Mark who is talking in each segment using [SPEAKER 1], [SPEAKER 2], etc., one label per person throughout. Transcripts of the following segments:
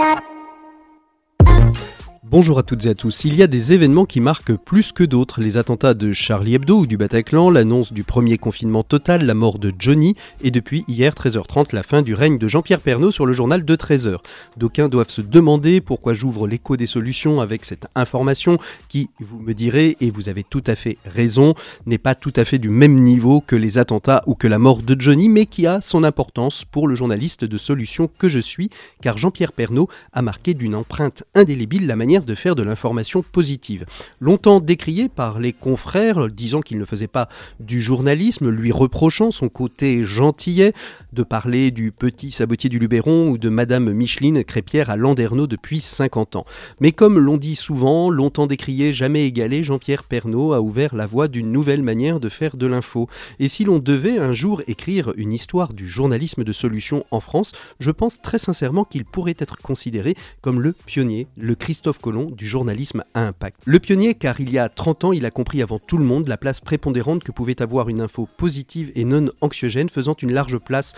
[SPEAKER 1] Tonight. Bonjour à toutes et à tous. Il y a des événements qui marquent plus que d'autres. Les attentats de Charlie Hebdo ou du Bataclan, l'annonce du premier confinement total, la mort de Johnny et depuis hier 13h30 la fin du règne de Jean-Pierre Pernaud sur le journal de 13h. D'aucuns doivent se demander pourquoi j'ouvre l'écho des solutions avec cette information qui, vous me direz, et vous avez tout à fait raison, n'est pas tout à fait du même niveau que les attentats ou que la mort de Johnny, mais qui a son importance pour le journaliste de solutions que je suis, car Jean-Pierre Pernaud a marqué d'une empreinte indélébile la de faire de l'information positive. Longtemps décrié par les confrères, disant qu'il ne faisait pas du journalisme, lui reprochant son côté gentillet, de parler du petit sabotier du Luberon ou de Madame Micheline Crépière à Landerneau depuis 50 ans. Mais comme l'on dit souvent, longtemps décrié, jamais égalé, Jean-Pierre Pernaud a ouvert la voie d'une nouvelle manière de faire de l'info. Et si l'on devait un jour écrire une histoire du journalisme de solution en France, je pense très sincèrement qu'il pourrait être considéré comme le pionnier, le Christophe Colomb du journalisme à impact. Le pionnier car il y a 30 ans, il a compris avant tout le monde la place prépondérante que pouvait avoir une info positive et non anxiogène faisant une large place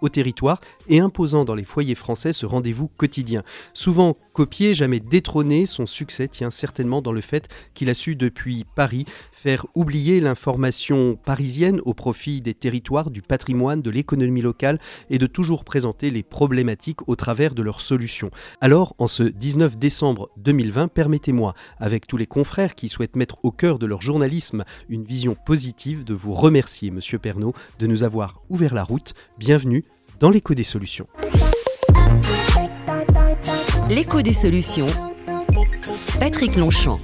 [SPEAKER 1] au territoire et imposant dans les foyers français ce rendez-vous quotidien. Souvent copié, jamais détrôné, son succès tient certainement dans le fait qu'il a su depuis Paris faire oublier l'information parisienne au profit des territoires, du patrimoine, de l'économie locale et de toujours présenter les problématiques au travers de leurs solutions. Alors, en ce 19 décembre 2020, permettez-moi, avec tous les confrères qui souhaitent mettre au cœur de leur journalisme une vision positive, de vous remercier, Monsieur Pernaud, de nous avoir ouvert la route. Bienvenue dans l'écho des solutions.
[SPEAKER 2] L'écho des solutions. Patrick Longchamp.